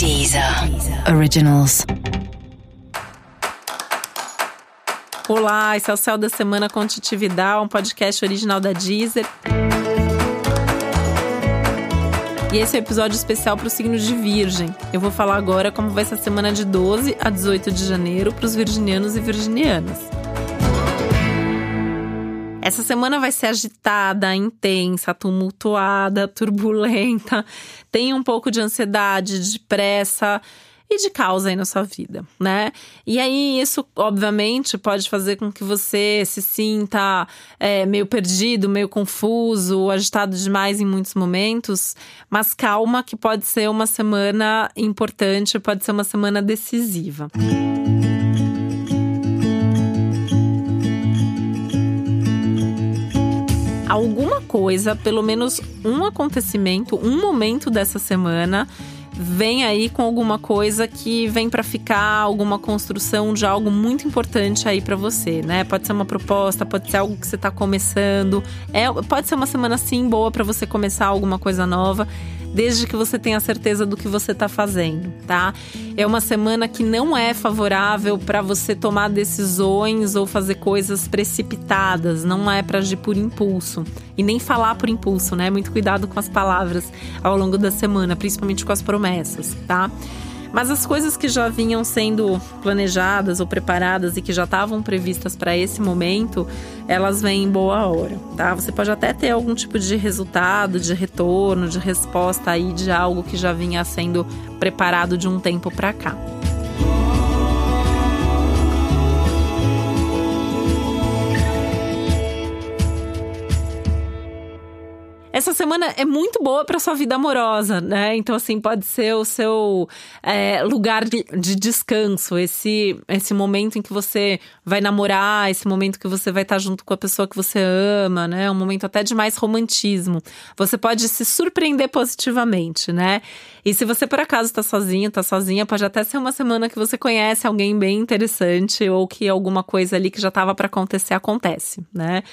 Deezer Originals. Olá, esse é o Céu da Semana com Titividade, um podcast original da Deezer. E esse é o um episódio especial para o signo de Virgem. Eu vou falar agora como vai ser a semana de 12 a 18 de janeiro para os virginianos e virginianas. Essa semana vai ser agitada, intensa, tumultuada, turbulenta. Tem um pouco de ansiedade, de pressa e de causa aí na sua vida, né? E aí, isso, obviamente, pode fazer com que você se sinta é, meio perdido, meio confuso, agitado demais em muitos momentos. Mas calma, que pode ser uma semana importante, pode ser uma semana decisiva. Música alguma coisa, pelo menos um acontecimento, um momento dessa semana vem aí com alguma coisa que vem para ficar, alguma construção de algo muito importante aí para você, né? Pode ser uma proposta, pode ser algo que você tá começando, é, pode ser uma semana sim boa para você começar alguma coisa nova desde que você tenha certeza do que você está fazendo, tá? É uma semana que não é favorável para você tomar decisões ou fazer coisas precipitadas, não é para agir por impulso e nem falar por impulso, né? Muito cuidado com as palavras ao longo da semana, principalmente com as promessas, tá? Mas as coisas que já vinham sendo planejadas ou preparadas e que já estavam previstas para esse momento, elas vêm em boa hora, tá? Você pode até ter algum tipo de resultado, de retorno, de resposta aí de algo que já vinha sendo preparado de um tempo para cá. Semana é muito boa para sua vida amorosa, né? Então, assim, pode ser o seu é, lugar de, de, descanso, esse, esse momento em que você vai namorar, esse momento que você vai estar junto com a pessoa que você ama, né? Um momento até de mais romantismo. Você pode se surpreender positivamente, né? E se você por acaso está sozinho, está sozinha, pode até ser uma semana que você conhece alguém bem interessante ou que alguma coisa ali que já estava para acontecer acontece, né?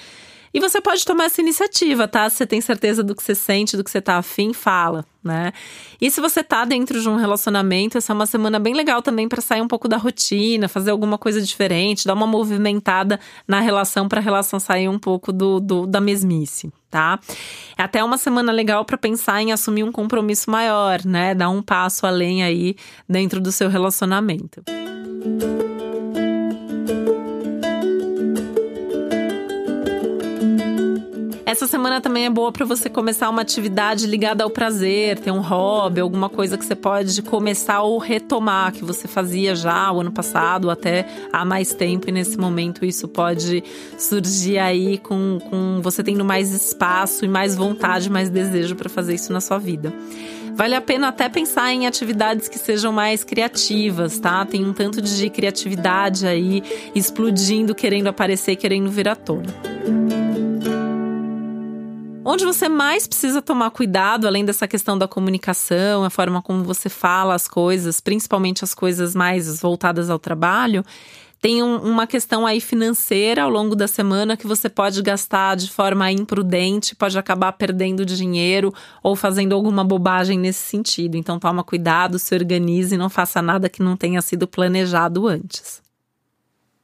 E você pode tomar essa iniciativa, tá? Se você tem certeza do que você sente, do que você tá afim, fala, né? E se você tá dentro de um relacionamento, essa é uma semana bem legal também para sair um pouco da rotina, fazer alguma coisa diferente, dar uma movimentada na relação para a relação sair um pouco do, do, da mesmice, tá? É até uma semana legal para pensar em assumir um compromisso maior, né? Dar um passo além aí dentro do seu relacionamento. Música Essa semana também é boa para você começar uma atividade ligada ao prazer, ter um hobby, alguma coisa que você pode começar ou retomar, que você fazia já o ano passado, até há mais tempo, e nesse momento isso pode surgir aí com, com você tendo mais espaço e mais vontade, mais desejo para fazer isso na sua vida. Vale a pena até pensar em atividades que sejam mais criativas, tá? Tem um tanto de criatividade aí explodindo, querendo aparecer, querendo vir à tona. Onde você mais precisa tomar cuidado, além dessa questão da comunicação, a forma como você fala as coisas, principalmente as coisas mais voltadas ao trabalho, tem um, uma questão aí financeira ao longo da semana que você pode gastar de forma imprudente, pode acabar perdendo dinheiro ou fazendo alguma bobagem nesse sentido. Então toma cuidado, se organize não faça nada que não tenha sido planejado antes.